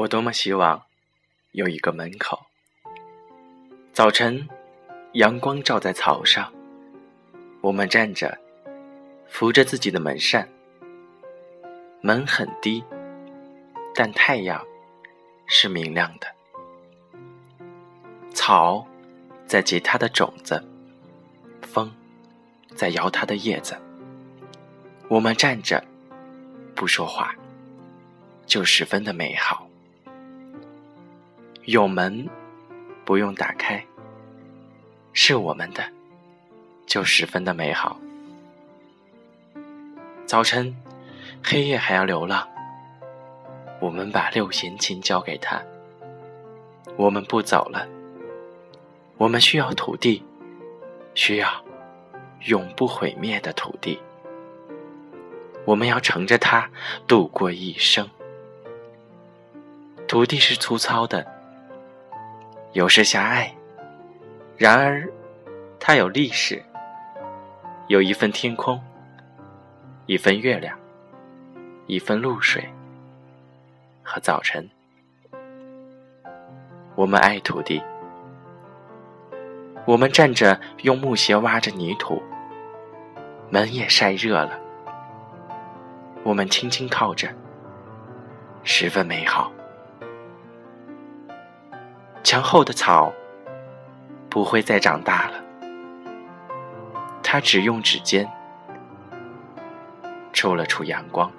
我多么希望有一个门口。早晨，阳光照在草上，我们站着，扶着自己的门扇。门很低，但太阳是明亮的。草在结它的种子，风在摇它的叶子。我们站着，不说话，就十分的美好。有门，不用打开，是我们的，就十分的美好。早晨，黑夜还要流浪，我们把六弦琴交给他。我们不走了，我们需要土地，需要永不毁灭的土地。我们要乘着它度过一生。土地是粗糙的。有时狭隘，然而它有历史，有一份天空，一份月亮，一份露水和早晨。我们爱土地，我们站着用木鞋挖着泥土，门也晒热了。我们轻轻靠着，十分美好。墙后的草不会再长大了，他只用指尖触了触阳光。